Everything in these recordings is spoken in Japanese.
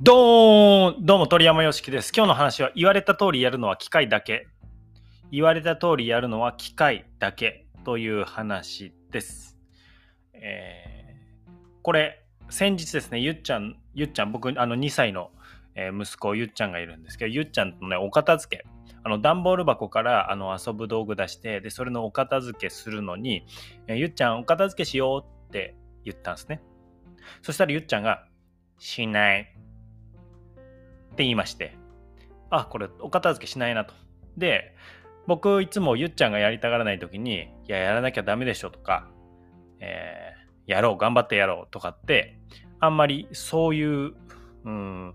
どーんどうも鳥山よしきです。今日の話は言われた通りやるのは機械だけ。言われた通りやるのは機械だけという話です。えーこれ、先日ですね、ゆっちゃん、ゆっちゃん、僕、あの2歳の息子、ゆっちゃんがいるんですけど、ゆっちゃんとね、お片付け。あの段ボール箱からあの遊ぶ道具出して、で、それのお片付けするのに、えゆっちゃん、お片付けしようって言ったんですね。そしたらゆっちゃんが、しない。って言いまして、あ、これお片付けしないなと。で、僕いつもゆっちゃんがやりたがらない時に、いや、やらなきゃダメでしょとか、えーやろう、頑張ってやろうとかって、あんまりそういう、うん、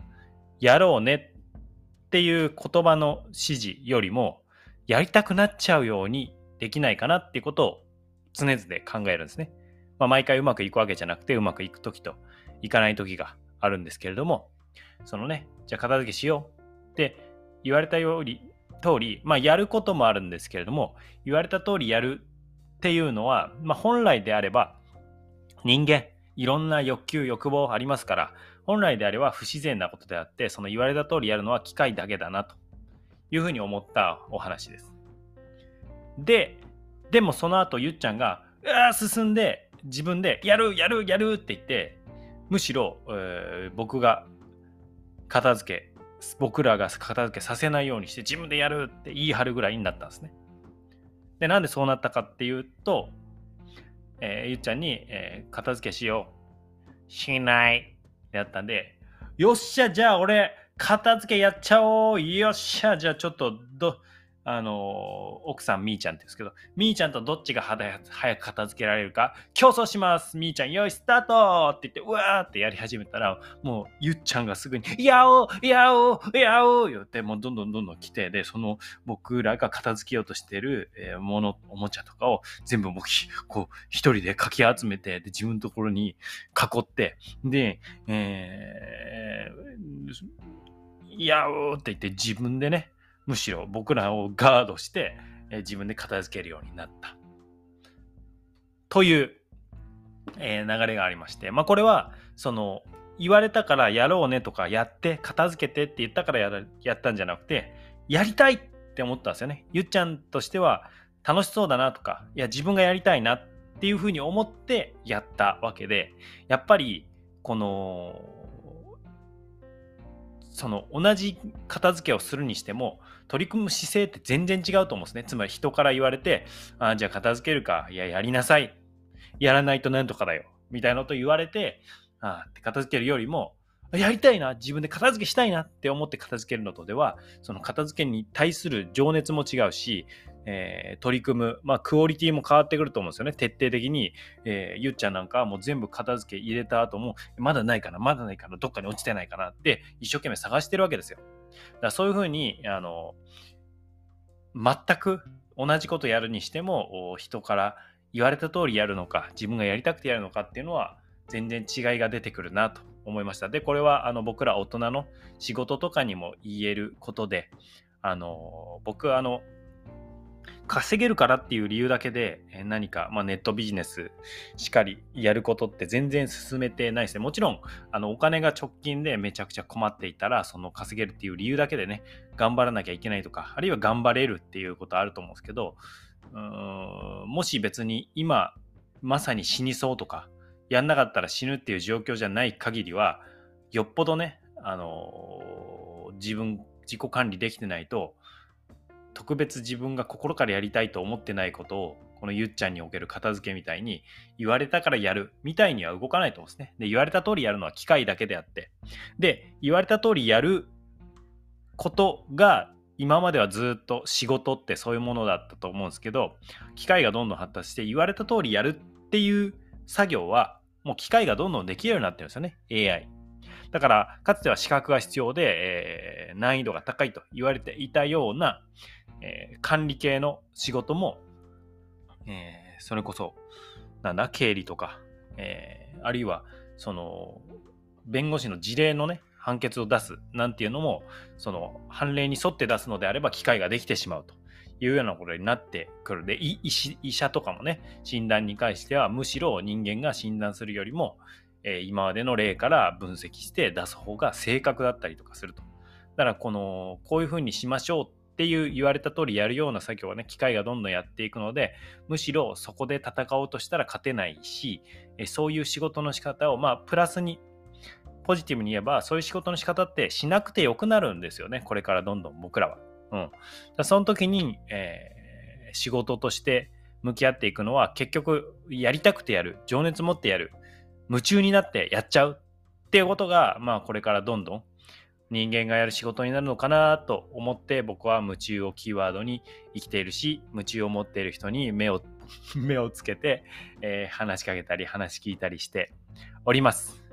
やろうねっていう言葉の指示よりも、やりたくなっちゃうようにできないかなっていうことを常々考えるんですね。まあ、毎回うまくいくわけじゃなくて、うまくいく時といかない時があるんですけれども、そのね、じゃあ片付けしようって言われたより通り、まあやることもあるんですけれども、言われた通りやるっていうのは、まあ本来であれば人間、いろんな欲求、欲望ありますから、本来であれば不自然なことであって、その言われた通りやるのは機械だけだなというふうに思ったお話です。で、でもその後ゆっちゃんが、うわ進んで自分でやるやるやるって言って、むしろ、えー僕が片付け、僕らが片付けさせないようにして自分でやるって言い張るぐらいになったんですね。で、なんでそうなったかっていうと、えーゆっちゃんに、えー片付けしよう。しない。ってやったんで、よっしゃ、じゃあ俺、片付けやっちゃおう。よっしゃ、じゃあちょっと、ど、あの奥さんみーちゃんって言うんですけど、みーちゃんとどっちが早早く片付けられるか競争します。みーちゃん、よい、スタートって言って、うわーってやり始めたら、もうゆっちゃんがすぐに、やおうやおうやおう言って、もうどんどんどんどん来て、で、その僕らが片付けようとしてる、えーもの、おもちゃとかを全部僕、こう、一人でかき集めて、で、自分のところに囲って、で、えー、やおうって言って自分でね、むしろ僕らをガードして、え自分で片付けるようになった。という、え流れがありまして、まあこれは、その、言われたからやろうねとか、やって、片付けてって言ったからやらやったんじゃなくて、やりたいって思ったんですよね。ゆっちゃんとしては、楽しそうだなとか、いや、自分がやりたいなっていうふうに思ってやったわけで、やっぱり、この、その同じ片付けをするにしても取り組む姿勢って全然違うと思うんですね。つまり人から言われて、あじゃあ片付けるか、いや、やりなさい。やらないとなんとかだよ。みたいなこと言われて、あって片付けるよりも、やりたいな、自分で片付けしたいなって思って片付けるのとでは、その片付けに対する情熱も違うし、えー取り組む、まあ、クオリティも変わってくると思うんですよね。徹底的に、えーゆっちゃんなんかはもう全部片付け入れた後も、まだないかな、まだないかな、どっかに落ちてないかなって、一生懸命探してるわけですよ。だからそういうふうに、あの、全く同じことやるにしても、人から言われた通りやるのか、自分がやりたくてやるのかっていうのは、全然違いが出てくるなと思いました。で、これはあの僕ら大人の仕事とかにも言えることで、あの、僕あの、稼げるからっていう理由だけで何か、まあ、ネットビジネスしっかりやることって全然進めてないですね。もちろんあのお金が直近でめちゃくちゃ困っていたらその稼げるっていう理由だけでね頑張らなきゃいけないとかあるいは頑張れるっていうことあると思うんですけどうーんもし別に今まさに死にそうとかやんなかったら死ぬっていう状況じゃない限りはよっぽどねあの自分自己管理できてないと特別自分が心からやりたいと思ってないことをこのゆっちゃんにおける片付けみたいに言われたからやるみたいには動かないと思うんですね。で言われた通りやるのは機械だけであってで言われた通りやることが今まではずっと仕事ってそういうものだったと思うんですけど機械がどんどん発達して言われた通りやるっていう作業はもう機械がどんどんできるようになってるんですよね AI。だからかつては資格が必要で、えー難易度が高いと言われていたような、えー管理系の仕事も、えーそれこそなんだ経理とか、えーあるいはその弁護士の事例のね判決を出すなんていうのもその判例に沿って出すのであれば機会ができてしまうというようなことになってくるで医医者とかもね診断に関してはむしろ人間が診断するよりも、えー、今までの例から分析して出す方が正確だったりとかすると。だからこのこういうふうにしましょうっていう言われた通りやるような作業はね機械がどんどんやっていくのでむしろそこで戦おうとしたら勝てないしそういう仕事の仕方をまあプラスにポジティブに言えばそういう仕事の仕方ってしなくてよくなるんですよねこれからどんどん僕らは。うん、だその時に、えー、仕事として向き合っていくのは結局やりたくてやる情熱持ってやる夢中になってやっちゃうっていうことがまあこれからどんどん人間がやる仕事になるのかなと思って僕は夢中をキーワードに生きているし夢中を持っている人に目を 目をつけて、えー、話しかけたり話聞いたりしております。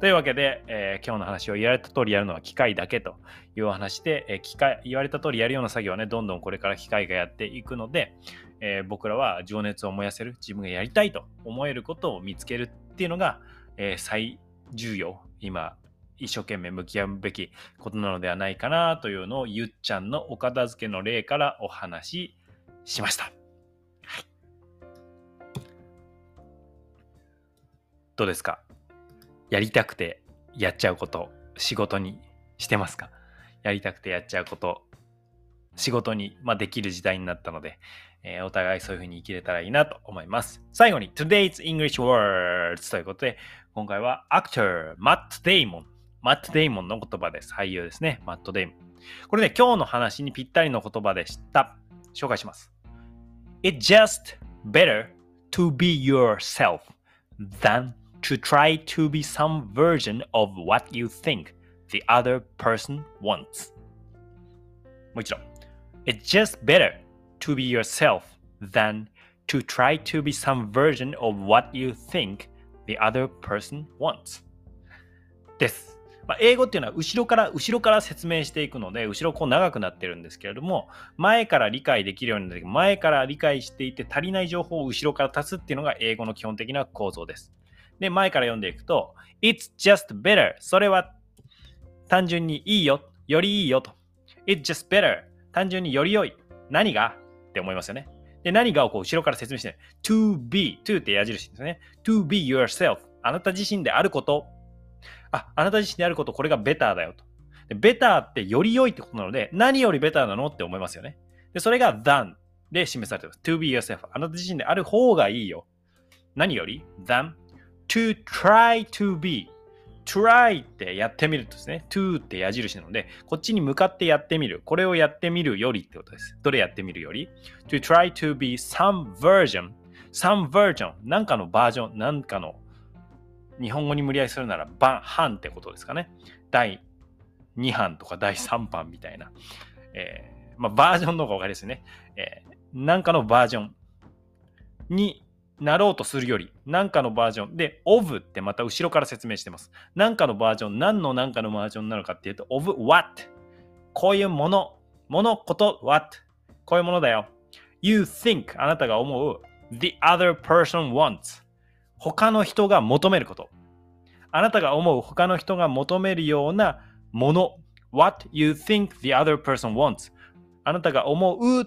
というわけで、えー、今日の話を言われた通りやるのは機械だけというお話で、えー、機械言われた通りやるような作業はねどんどんこれから機械がやっていくので、え僕らは情熱を燃やせる自分がやりたいと思えることを見つけるっていうのが、え最重要今一生懸命向き合うべきことなのではないかなというのをゆっちゃんのお片付けの例からお話ししました。はい、どうですか？やりたくてやっちゃうこと仕事にしてますか？やりたくてやっちゃうこと仕事に、まあ、できる時代になったので、えー、お互いそういう風に生きれたらいいなと思います。最後に Today's English Words ということで今回は Actor Matt Damon マット・デイモンの言葉です。俳優ですね。マット・デイモン。これね、今日の話にぴったりの言葉でした。紹介します。It's just better to be yourself than to try to be some version of what you think the other person wants. もう一度。It's just better to be yourself than to try to be some version of what you think the other person wants. です。 まあ、英語っていうのは後ろから後ろから説明していくので後ろこう長くなってるんですけれども前から理解できるようになって前から理解していて足りない情報を後ろから足すっていうのが英語の基本的な構造です。で前から読んでいくと It's just better. それは単純にいいよよりいいよと。It's just better. 単純により良い。何が？って思いますよね。で何がをこう後ろから説明して to be. to って矢印ですね。To be yourself. あなた自身であること。あ、あなた自身であること、これがベターだよと。でベターってより良いってことなので、何よりベターなのって思いますよね。で、それが than で示されています。to be yourself。あなた自身である方がいいよ。何より？than to try to be。try ってやってみるとですね。to って矢印なので、こっちに向かってやってみる。これをやってみるよりってことです。どれやってみるより ?to try to be some version some version なんかのバージョン、なんかの日本語に無理やりするなら版、版ってことですかね。第2版とか第3版みたいな。えー、まあ、バージョンの方が分かりですね。えー、なんかのバージョンになろうとするより、なんかのバージョンで、of ってまた後ろから説明してます。なんかのバージョン、何のなんかのバージョンなのかっていうと、of what? こういうもの、もの、こと、what? こういうものだよ。You think あなたが思う the other person wants 他の人が求めること。あなたが思う他の人が求めるようなもの。What you think the other person wants. あなたが思う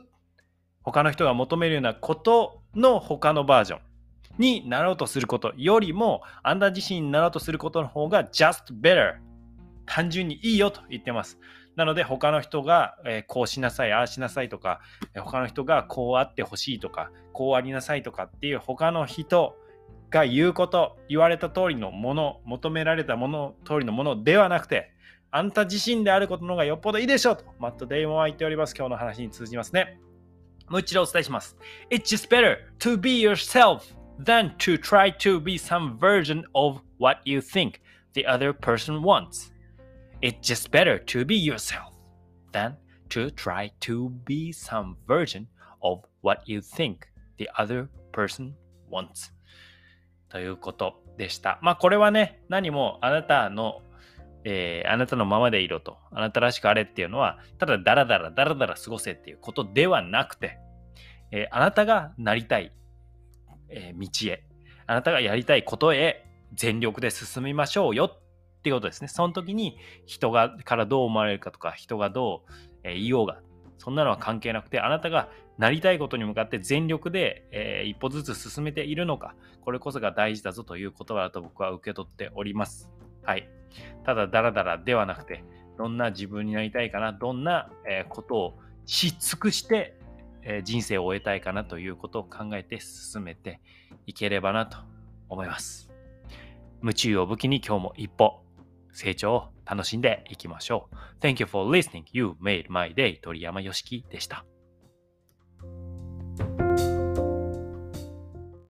他の人が求めるようなことの他のバージョンになろうとすることよりも、あなた自身になろうとすることの方が just better。単純にいいよと言ってます。なので他の人が、え、こうしなさい、ああしなさいとか、他の人がこうあってほしいとか、こうありなさいとかっていう他の人が言うこと、言われた通りのもの、求められたもの、通りのものではなくて、あんた自身であることの方がよっぽどいいでしょうと、マット・デイモンは言っております。今日の話に通じますね。もう一度お伝えします。It's just better to be yourself than to try to be some version of what you think the other person wants. It's just better to be yourself than to try to be some version of what you think the other person wants. ということでした。まあこれはね、何もあなたの、えー、あなたのままでいろと、あなたらしくあれっていうのは、ただダラダラダラダラ過ごせっていうことではなくて、えー、あなたがなりたい、えー、道へ、あなたがやりたいことへ全力で進みましょうよっていうことですね。その時に人がからどう思われるかとか、人がどう、え言おうが、そんなのは関係なくて、あなたがなりたいことに向かって全力で、えー、一歩ずつ進めているのか、これこそが大事だぞという言葉だと僕は受け取っております。はい。ただ、ダラダラではなくて、どんな自分になりたいかな、どんな、え、ことをし尽くして、え、人生を終えたいかなということを考えて進めていければなと思います。夢中を武器に今日も一歩成長を楽しんでいきましょう。Thank you for listening. You made my day. 鳥山よしきでした。